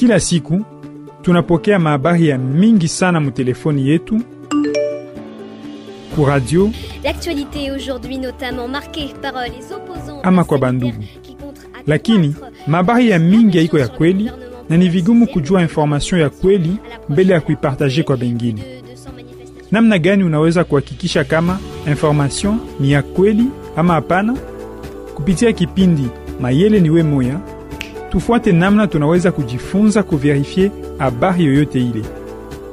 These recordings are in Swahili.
Kila siku tunapokea mahabari ya mingi sana mutelefoni yetu, ku radio L'actualité aujourd'hui notamment marquée par euh, les opposants ama kwa bandugu, lakini mahabari ya mingi haiko ya kweli na ni vigumu kujua information ya kweli mbele ya kuipartaje kwa bengine. Namna gani unaweza kuhakikisha kama information ni ya kweli ama hapana? Kupitia kipindi Mayele ni we moya, tufuate namna tunaweza kujifunza kuverifie habari yoyote ile.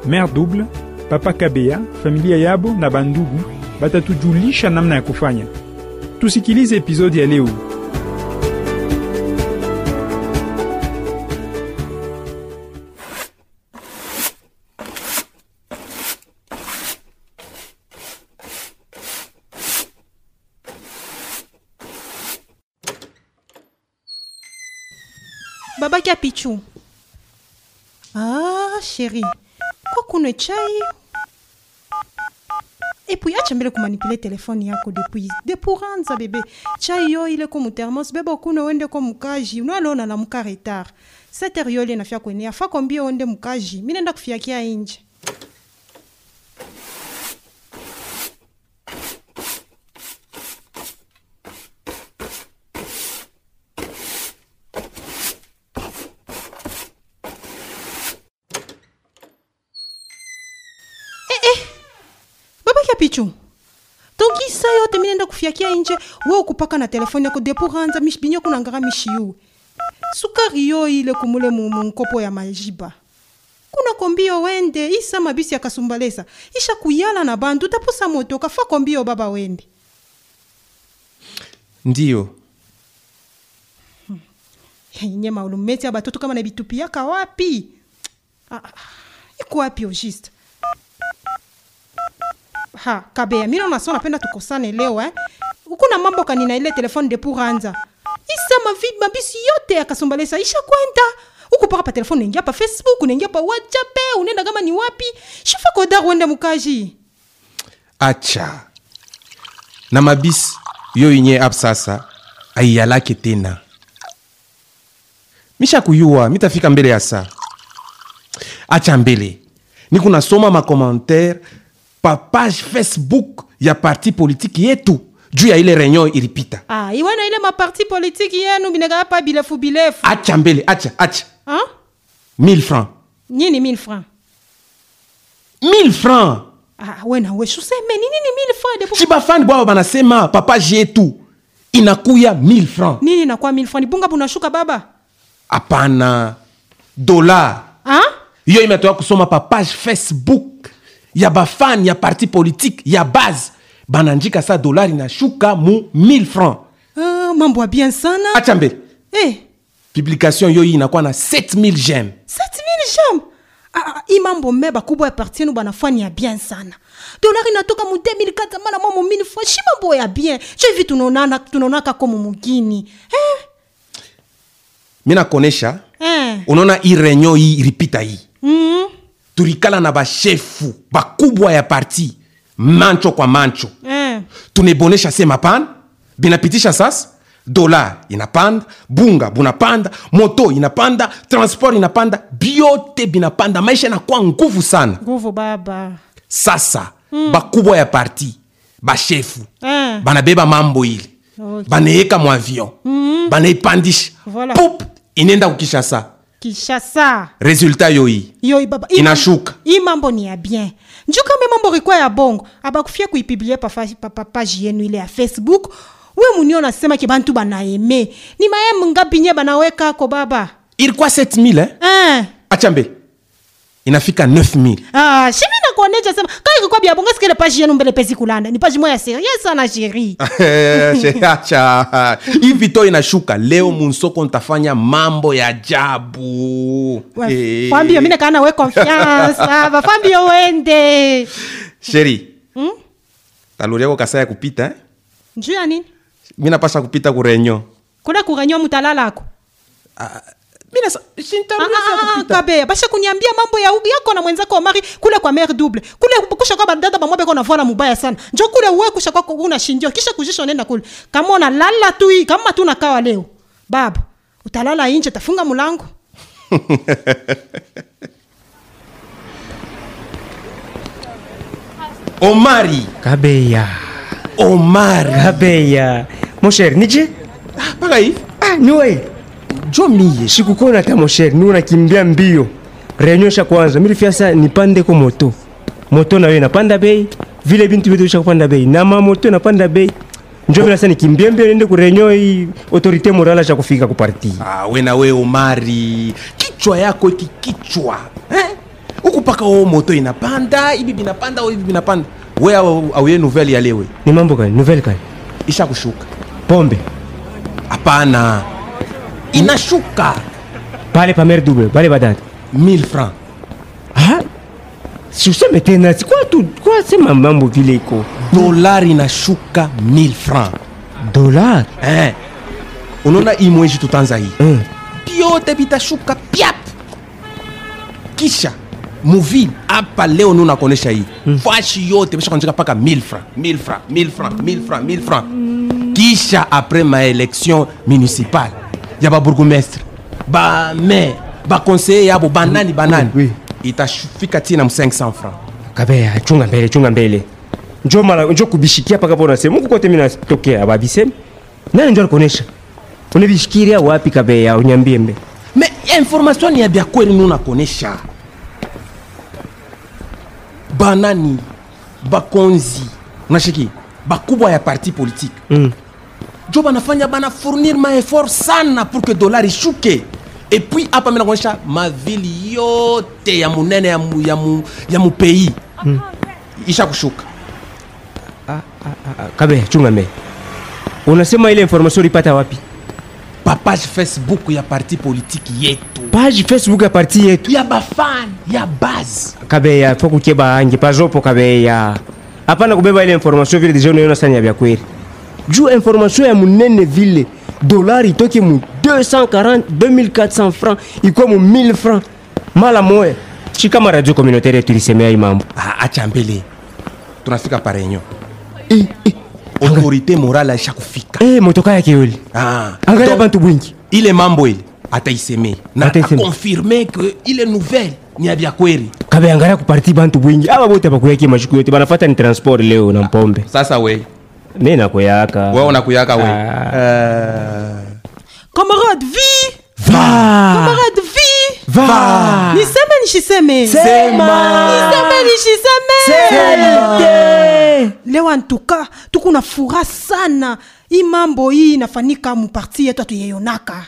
Mère Double, Papa Kabea, familia yabo na bandugu batatujulisha namna ya kufanya. Tusikilize epizodi ya leo. Babaki ah sheri kwa kunywe chai epui acha mbele kumanipule telefoni yako depuis depuis ranza bebe chai yo ile ko mutermos bebe okuno wende ko mukaji. Unalona na muka retard. Setere yo ile nafya kwenea fa kombie wende mukaji? Minenda kufiakia inje pichu tongisa yote minenda kufyakia inje we ukupaka na telefoni yako depuranza binyo kunangara mishiyu sukari yo ile kumule munkopo mu nkopo ya majiba kuna kombio wende isa mabisi ya kasumbalesa. Isha kuyala na bandu tapusa moto kafa kombio baba wende. Ndiyo. Nye maulumeti ya batoto kama na bitupiaka wapi? Ah, ah, iko wapi ogiste ha kabea mino naso napenda tukosane leo eh? ukuna mambo kanina ile telefone de pour anza. Isa mavid mabisi yote akasombalesa isha kwenda. Ukupaka pa telefone nengia pa facebook nengia pa whatsapp unenda unaenda kama ni wapi. Shifa kodar wende mukaji. Acha. Na mabisi yo inye ap sasa aiyalake tena. Misha kuyua mitafika mbele ya saa. Acha mbele. Niko nasoma makommentaire pa page facebook ya parti politiki yetu. Juu ya ile reunion ilipita ah, iwana ile maparti politiki yenu binekaka pa bilefu bilefu. Acha mbele acha acha. Ah? 1000 francs. Nyini 1000 francs? 1000 francs. Ah, wena weshu useme ni nini 1000 francs? De pour- chibafani bwabo banasema papage yetu inakuya 1000 francs. Nini nakuwa 1000 francs? Ni bunga bunashuka baba? Hapana. Dola ah? hiyo imetoka kusoma pa page facebook ya bafani ya parti politique ya base. Bananjika sa dolari inashuka mu 1000 francs. Ah, mambo ya bien sana. Acha mbele eh, publication yo inakuwa na 7000 gem 7000 jam ah, ah, hii mambo me bakubwa ya parti yenu banafani ya bien sana. Dolari inatoka mu 2004 mala mwa mu 1000 francs. Shi mambo ya bien. Je hivi tunaonana tunaonaka komo mugini. Eh, mi nakonesha eh. unaona i reunion hii ripita hii. Mm. Tulikala na bashefu bakubwa ya parti mancho kwa mancho mm. tunebonesha se mapanda binapitisha sasa dola inapanda bunga bunapanda moto inapanda transport inapanda biote binapanda maisha inakuwa nguvu sana nguvu baba sasa mm. bakubwa ya parti bashefu mm. banabeba mambo ile Okay. banaeka mwavion mm -hmm. banaipandisha Voilà. pup inenda kukishasa kishasa resultat yo hii yo baba. Hii Inashuka. mambo- hii mambo ni ya bien. Nju kame mambo rikwa ya bongo. Abakufia kuipublie pa, fa- pa, pa page yenu ile ya facebook. We munio nasema ke bantu banaeme. Ni maye ngapi nye banawekako baba? Ilikuwa 7000 eh? eh. acha mbele inafika 9000 ah, shimi nakuoneja sema kaa ikikwa bya bongo sikele page yenu mbele pezi kulanda ni page moya serie sana jeri acha. Hivi to inashuka. Leo munsoko ntafanya mambo ya ajabu. Eh. fambio mine kana we confiance. Aba fambio wende sheri hmm? kaluriako kasa ya kupita eh? njuu ya nini? Mi napasha kupita kurenyo. Kuna kurenyo mutalalako Mina Ah, ah, ah, kupita. kabe basha kuniambia mambo ya yako na mwenzako wa mari kule kwa mare double. Kule kusha kwa badada bamwabe kona vola mubaya sana. Njo kule uwe kusha kwa una shindio. Kisha kujisha nenda kule. Kama una lala tu hii kama tu nakawa leo. Baba utalala inje tafunga mulango. Omari. Kabeya omari. Kabeya mon cher nije? Ah, mpaka ah, niwe jo miye sikukona hata mon cher nakimbia mbio. Renyosha kwanza milifiasa nipandeko moto. Moto nayo napanda bei vile bintu vyote visha kupanda bei. Na mamoto napanda bei njo vile sasa nikimbia mbio niende kurenyo hii autorite morale cha kufika kuparti ah, we na we omari kichwa yako iki kichwa eh? huku paka wao moto inapanda hivi binapanda hivi binapanda we au- auye nouvelle ya lewe ni mambo gani? Nouvelle gani? Isha kushuka. Pombe. Hapana inashuka pale pa mer double pale badada 1000 francs. Ah? Siuseme tena sikwa tu kwa sema mambo vile iko dolari inashuka 1000 francs. Dolar eh. unaona hii mwezi tutanza hii mm. vyote vitashuka pyap kisha muvili hapa leo ni unakonesha hii mm. fashi yote vishakonjeka mpaka 1000 francs. 1000 francs 1000 francs 1000 francs 1000 francs. Kisha après maélection municipale ya babourgmestre bamaire baconseiller yabo banani banani Oui, oui. itafika tina mu 500 francs. Kabeya chunga mbele chunga mbele. Njo mara njo kubishikia paka pona sema huku kote mimi natokea babiseme nani njo alikonesha? Unabishikiria wapi kabeya unyambie mbe? Me information ni ya bya kweli ni unakonesha. Banani bakonzi unashiki? Bakubwa ya parti politique. Mm. Jo banafanya bana fournir maeffort sana pour que dollar ishuke. Et puis hapa mi nakuonyesha mavili yote ya munene ya, mu, ya, mu, ya mu pays. Mm. isha kushuka. Ah, kabeya chunga mbele unasema ile information ulipata wapi? Papage facebook ya parti politique yetu. Page facebook ya parti yetu. Ya bafan ya base. Kabeya fo kukeba ange. Pazopo kabeya hapana kubeba ile information vile deja unaona sana ya vya kweli juu information ya munene vile dolari itoke mu 240 2400 francs. Ikuwa mu 1000 francs. Mala moya shi kama radio communautaire tulisemea ilisemea hii mambo ah, acha mbele. Tunafika parenyo eh. autorité morale aisha kufika eh, motoka yake yoli ah. angalia bantu bwingi. ile mambo ile ataiseme na Ataiseme. akonfirme ke ile nouvelle ni ya vya kweli kabe angalia kuparti bantu bwingi. Aba bote bakuyaki mashuku yote. Banafata ni transport leo na mpombe. Sasa we mi nakuyaka we unakuyaka we? Ah. uh, camarade vi va! Camarade vi va! Niseme nishiseme Sema. niseme nishiseme Sema. leo antuka tukuna furaha sana. Hii mambo hii inafanyika muparti yetu atuyeyonaka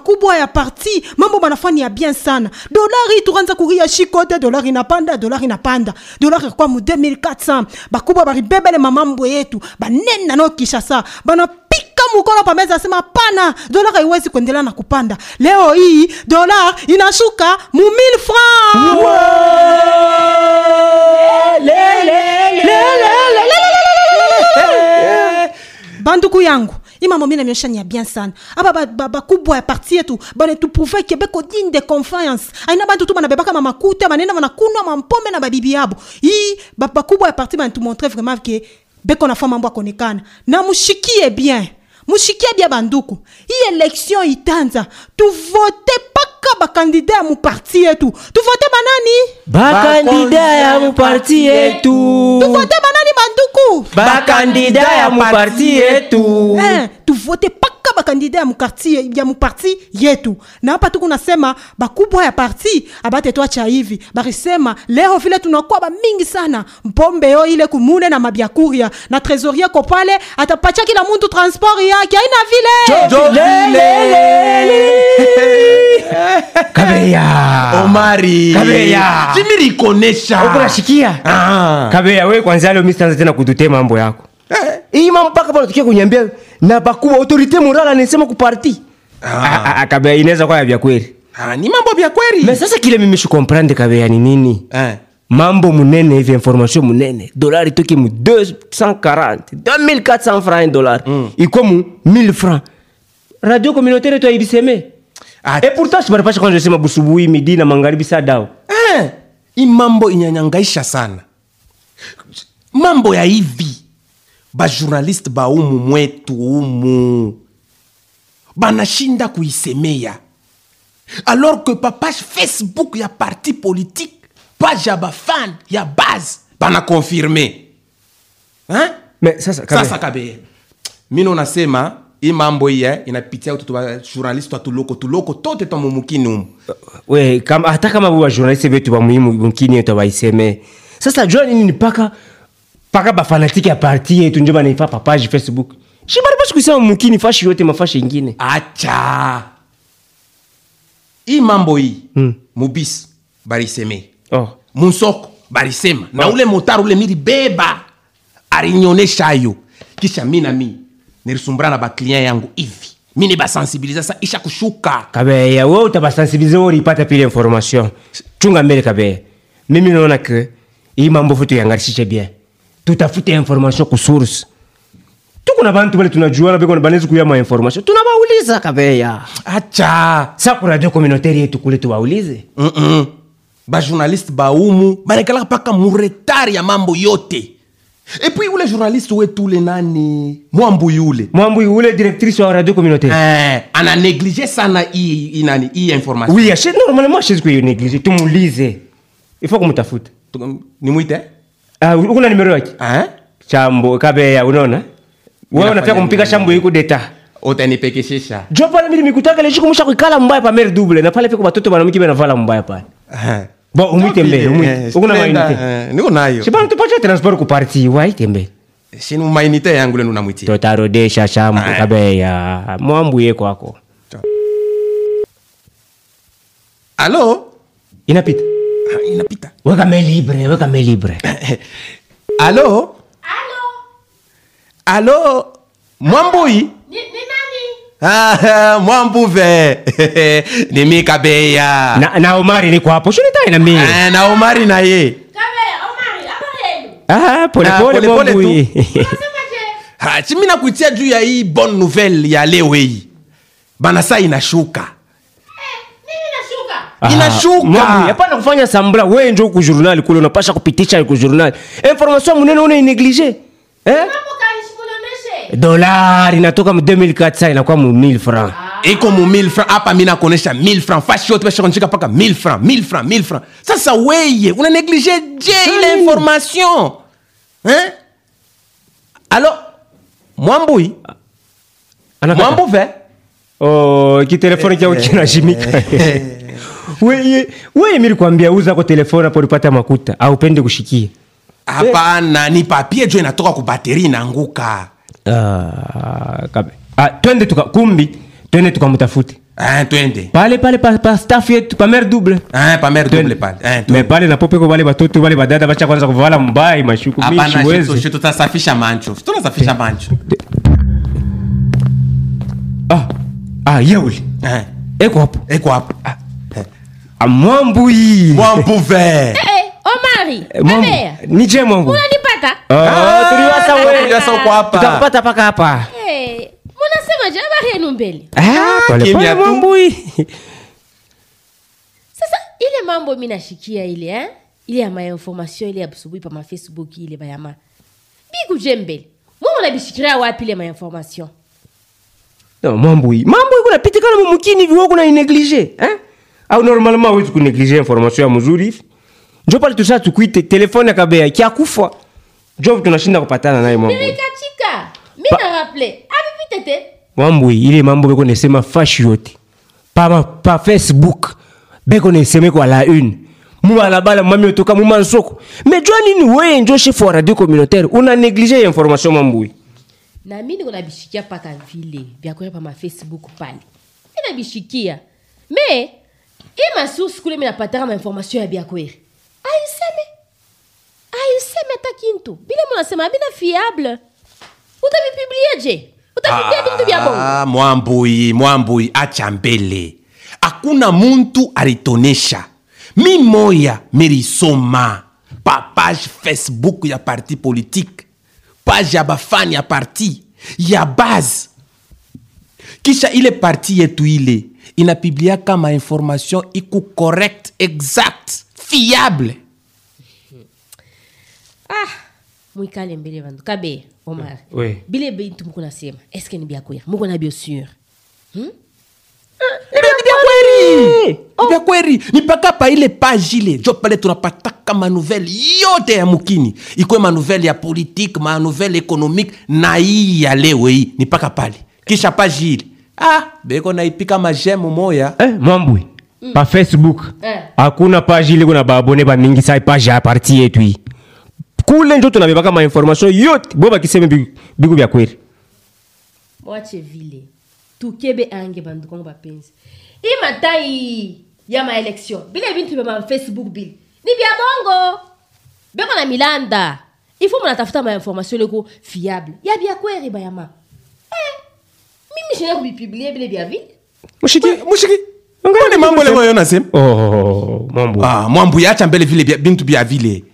bakubwa ya parti mambo banafani ya bien sana dolari turanza kuria shikote dolari inapanda dolari inapanda dolari kwa mu 2400 bakubwa baribebele mamambo yetu banena no kishasa banapika mukono pameza asema pana dolari haiwezi kuendelea na kupanda leo hii dolar inashuka mu 1000 francs banduku yangu i mambo mi namiosha ni ya bien sana aba ba- ba- bakubwa ya parti yetu banetuprouve ke beko digne de confiance. Aina bantu tu banabebaka mamakuta banenda banakunwa mampombe na babibi yabo i ba- bakubwa ya parti banetumontre vraiment ke beko nafa mambo akonekana na mushikie bien. Mushikie bien banduku. Hii election itanza tuvote paka bakandida ya muparti yetu tuvote banani bakandida ya muparti yetu tuvote banani banduku? Bakandida ya muparti yetu Eh, tuvote paka bakandida ya mukarti ya muparti yetu. Na hapa tuku nasema bakubwa ya parti abate twacha hivi barisema leo vile tunakuwa bamingi sana. Mpombe yo ile kumune na mabyakuria na trésorier ko pale atapacha kila muntu transport yake aina vile kabeya. Omari. Kabeya. jimirikonesha ukunashikia ah. kabeya wewe kwanza leo mistanza tena kututema mambo yako hii mambo mpaka pale tukia kuniambia na bakubwa autorité morale anasema kuparti kabeya inaweza kwa ya vya kweli ah, ni mambo vya kweli Na sasa kile mimi shikomprendre kabea ni nini eh. mambo munene hivi information munene dolari toki mu 240 2400 francs dollar mm. iko mu 1000 francs radio communautaire to aibiseme Ah. et pourtant sibaripasha kwanza sema busubuhi midi na magharibi saa dao. eh. hii mambo inyanyangaisha sana mambo ya hivi bajournaliste baumu mwetu umu banashinda kuisemea. Alors que papage facebook ya parti politique page ya bafan ya base banakonfirme hein? Mais sasa Kabe. sasa mino nasema i mambo iye eh, inapitia utoto wa journaliste tuloko tuloko tote twa mumukini umu we kama, hata kama wa wa muhimu mkini yetu sasa jua nini ni paka paka bafanatike ya parti yetu njo banaifa pa facebook. Shibaripasi bari kusema mukini fashi yote mafashi ingine. Acha! Hii mambo hii Hmm. mubisi bariseme oh. munsoko barisema na Oh. ule motari ule milibeba arinyonesha yo. Kisha mi na mi nilisumbura na baklien yangu hivi. Mi nibasensibiliza sa isha kushuka. Kabeya we utabasensibilize woripata pile information. Chunga mbele kabeya mimi naona ke hii mambo futu yangarishishe bien tutafute information ku source. Tuko na bantu bale tunajuana beko banezi kuyama information. Tunabauliza kabeya. Acha. Sa ku radio communautaire yetu kule tubaulize Mm-mm. bajournaliste baumu banaekalaka mpaka muretari ya mambo yote. Epuis ule journaliste wetu ule nani? Mwambu yule. Mwambu yule directrice wa radio communautaire. Eh, ana neglige sana hii i nani hii information. Oui ashe normalement ashezi kuyo néglige. Que ifo kumutafuta nimwite Ah, ukuna nimero yake? Eh? chambo kabeya unaona? Wewe unataka kumpiga shambo iko deta? Utanipekeshesha jo pale mili mikutaka leshi kumusha kuikala mbaya pa mere double na pale peko batoto banamiki benavala mbaya pale. Eh. bo umwite mbele Eh, umwite. ukuna splenda, mainite eh, niko nayo. Sibana tupache transport ku parti waite mbele. Sinu mainite yangu lenu namwitia totarodesha shambo Ah. kabeya. Mwambuye kwako. Alo? Inapita Ah, inapita weka me libre weka me libre alo alo mwambui Ni, ni nani? Mwambuve. ni mi Kabeya. na, na omari niko hapo shunitai na mimi Eh, na omari na ye Kabeya, Omari, habari yenu? ah pole Ah, pole pole pole tu. Ha, Ah, chimi nakuitia juu ya hii bonne nouvelle ya leo hii bana saa inashuka? Ah, Inashuka. mwambuye, hapana kufanya sambla we njo ku journal kule unapasha kupitisha ku journal. Information munene una ineglige eh dolari inatoka mu 2400 inakuwa mu 1000 francs? Iko mu 1000 francs hapa mi nakuonesha 1000 francs. Fashi yote bashakonishika mpaka 1000 francs 1000 francs 1000 francs. Sasa weye una neglige je ile information hein? alo mwambui mwambuve oh kitelefoni kyao kinashimika weye wewe, mimi kwambia uza kwa telefoni hapo ulipata makuta au upende kushikia. Hapana ni papie jo inatoka ku bateri inaanguka ah kabe. Ah twende tuka kumbi twende tukamtafute. Ah, twende. Pale pale pa, pa staff yetu pa mer double. Ah, pamer mère double pale. Ah, me twende. pale napopeko wale batoto wale badada bacha kwanza kuvala mbai mashuku mimi siwezi. hapana sio shitu tutasafisha mancho tunasafisha mancho ah ah yeule eh, eko hapo. Eko hapo amwambui mwambuve Eh, Omari, Kabe, ni je mwangu unanipata? Ah, tuliwasa we tuliwasa uko hapa. tutakupata paka hapa Eh, munasemaje? Habari yenu mbele? Ah, pole pole mwambui Sasa ile mambo mi nashikia ile eh? ile ya mainformation ile ya busubuhi pa mafacebook ile bayama. Bikuje mbele mwe munabishikiria wapi ile mainformation No, mwambui mambo iko napitikana mumukini hivi wewe kuna ineglige eh au normalement wewe kuneglige information ya mzuri njo pale tusa tukuite telefone kabea kia kufa njo tunashinda kupatana naye mwambui nilikachika mi Pa- na rappele avipitete mwambui ile mambo beko nesema fashi yote. Pa, ma- pa facebook beko neseme kwa la une. Mubalabala mwami otoka mwima nsoko me jua nini weye njo chef wa radio communautaire. Una néglige information mwambui na mi niko nabishikia mpaka vile vyakwea pa mafacebook pale. Mi nabishikia me i masusu kule mi napataka mainformation ya biakweri aiseme aiseme hata kintu bile munasema bina fiable. Utavipiblie je vintu vya bongo? mwambui mwambui acha mbele hakuna muntu alitonesha mi moya milisoma pa page facebook ya parti politique. Page ya bafani ya parti. Ya base. Kisha ile parti yetu ile inapiblia kama information iku correct exact fiable. Ah mwikale mbele vandu kabe omar. We. bile bintu muko nasema eske ni byakweri muko na bio sur hmm? Ni bya kweli Ni mpaka pa ile page ile jo pale tunapataka manuvele yote ya mukini. Ikuwe manuvele ya politique manuvele économique na hii ya leo hii ni mpaka pale. Kisha page ile ah beko naipika majemu moya. Eh, mwambwe pa facebook Eh. hakuna page ile kuna baabone bamingi sai page ya parti yetu hii kule njo tunabebaka mainformation yote bo bakiseme biku- vya kweli mwache vile tukebe ange bandu kongo bapenzi. I matai ya maelection bile bintu vya mafacebook bile. Ni vya bongo. Beko na milanda ifo munatafuta mainformation leko fiable. Ya bya kweri bayama eh, mimi shina kubipiblie bile vya vile mushiki mushiki. Ngoni mambo leo yo nasema oh, mwambwe ah mwambu yacha mbele vile bia- bintu bya vile.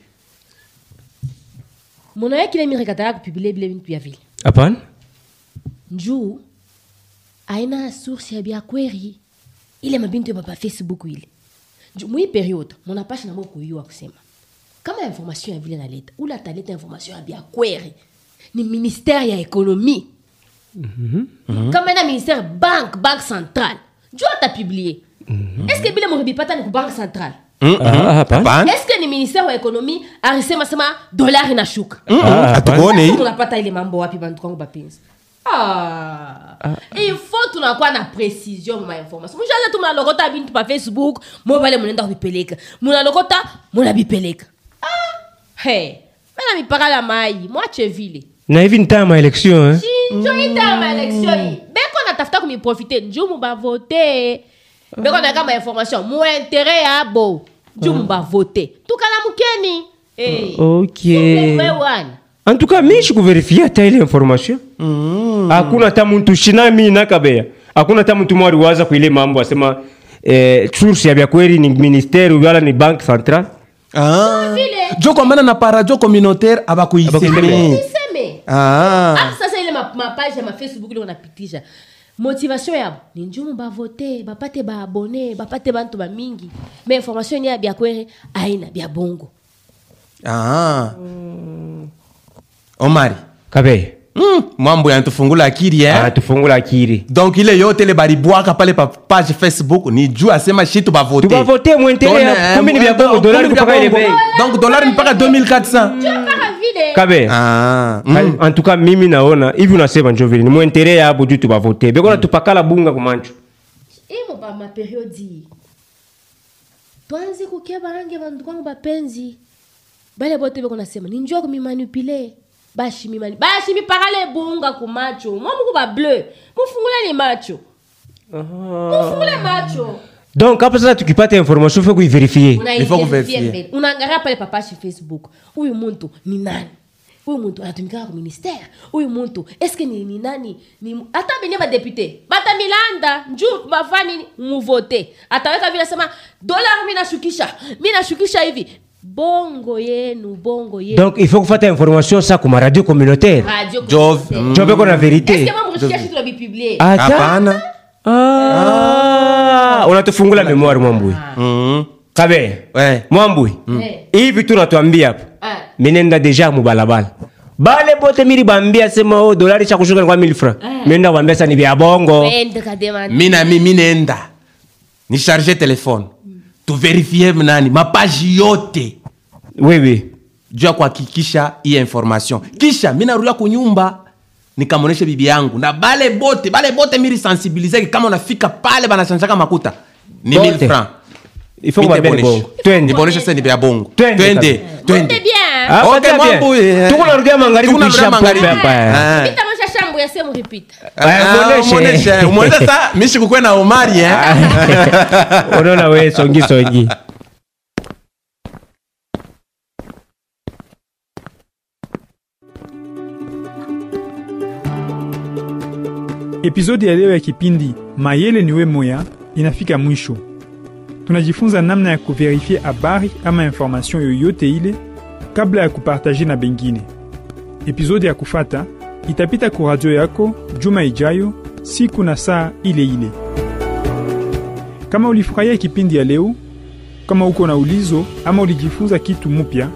Munaye kile mimi rekataka kupiblie bile bintu vya vile. Hapana njuu aina source ya bya kweri. Ile mabintu ya baba facebook ile. Njuu, mwi periode munapasha namo kuyua kusema. Kama information ya vile naleta ula ataleta information ya bya kweri. Ni ministère ya économie kama ina ministère banque banque centrale. Njuu atapiblie est ce que bile muribipata ni ku banque centrale? Ah, hapana Hapana. est ce que ni ministère wa économie arisema sema dolari inashuka Ah, hatukuone hii tunapata ile mambo wapi bantu kwangu bapenzi Ah. il faut tunakuwa na précision mu mainformation mushaza tu munalokota bintu pa facebook mo bale munaenda kubipeleka munalokota munabipeleka ah. hey. mena mipaka la mai mwache vile na hivi ntaa maelection eh? Njo itama election hii beko natafuta kumiprofite nju mubavote beko naeka mainformation mu interet ya bo nju mubavote tukala mukeni hey. en tout cas mishi kuverifia hata ile information hakuna hata muntu shina mi nakabeya hakuna hata muntu waza kuile mambo asema eh, source ya vyakweli ni ministeri wala ni banque centrale ah. Jo kwa maana na paradio communautaire abakuiseme. Iseme ah. Hata ile ma- mapage ya mafacebook ile napitisha. Motivation yabo ni njumu bavote bapate baabone bapate bantu bamingi ma information ni ya bya kwere aina bya bongo. Ah. Omari. Kabeya mm, mambo yanatufungula akili eh? ah, tufungula akili donc ile yote ile balibwaka pale pa page facebook ni juu asema shitu bavote tubavote Tone, eh, kumi ni vya eh, bongo dolari kupaka ile donc dolari mpaka 2400 mpaka vile. Kabeya ah. Mm. en tout cas mimi naona hivi unasema njo vile ni mwentere yabo juu tubavote bekona tupakala bunga kumancho imo ba maperiodi twanzi kukia barange bantu kwangu bapenzi bale bote beko nasema ni njua kumimanipule bashimimani bashimipakale bunga kumacho mwamuku ba bleu. Mufunguleni macho. Mufungule macho donc hapa sasa tukipata information fe kuiverifie Il faut kuverifie. unaangalia pale papashi facebook. Huyu muntu ni nani. Huyu muntu anatumikaka ku ministère. Huyu muntu eske ni, ni nani? Ni hata benye badepute batamilanda njuu bafani muvote ataweka vile sema dolar mi nashukisha mi nashukisha hivi. Bongo yenu bongo yenu. Donc il faut kufata information sa kuma radio communautaire. Radio Jove, communautaire. mm. jo beko na verite Eske mambo shi tunabipiblie Ata? hapana Ah, unatufungula memoire mwambui. Mm. kabe ouais. mwambui ivi hivi hapa. Ah. minenda deja mubalabala bale bote mili bambia sema o dolari cha kushuka kwa 1000 francs. Minenda bambia sa ni vya bongo. Wende mi na mi mi nenda. Ni charge telefone tuverifie mnani mapaji yote. Wewe. Juu ya kuhakikisha hii information. Kisha mi narudia kunyumba nikamwoneshe bibi yangu na bale bote bale bote miri sensibilizeke kama unafika pale banachanjaka makuta ni Bote. 1000 francs il faut Mi niboneshe. bongo twende niboneshe sasa ni vya bongo Twende twende. Ah. Tuko narudia narudia kuisha pombe hapa, eh. Ah. Repeat. Ah, sa mishi kukwe na omari eh? unaona we songi songi Episodi ya leo ya kipindi Mayele niwe moya inafika mwisho. Tunajifunza namna ya kuverifie habari ama information yoyote ile kabla ya kupartaje na bengine. Epizodi ya kufata itapita ku radio yako juma ijayo siku na saa ile ile. Kama ulifurahia kipindi ya leo, kama uko na ulizo ama ulijifunza kitu mupya,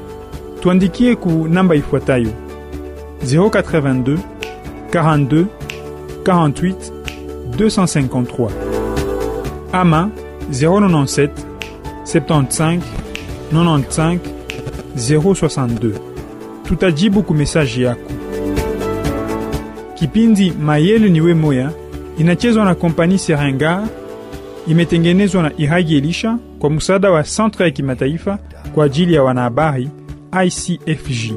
tuandikie ku namba ifuatayo 082 42 48 253 ama 097 75 95 062. Tutajibu ku mesaji yako. Kipindi Mayele niwe moya inachezwa na kompani Serenga, imetengenezwa na Ihagi Elisha kwa msaada wa Centre ya Kimataifa kwa ajili ya wanahabari ICFJ.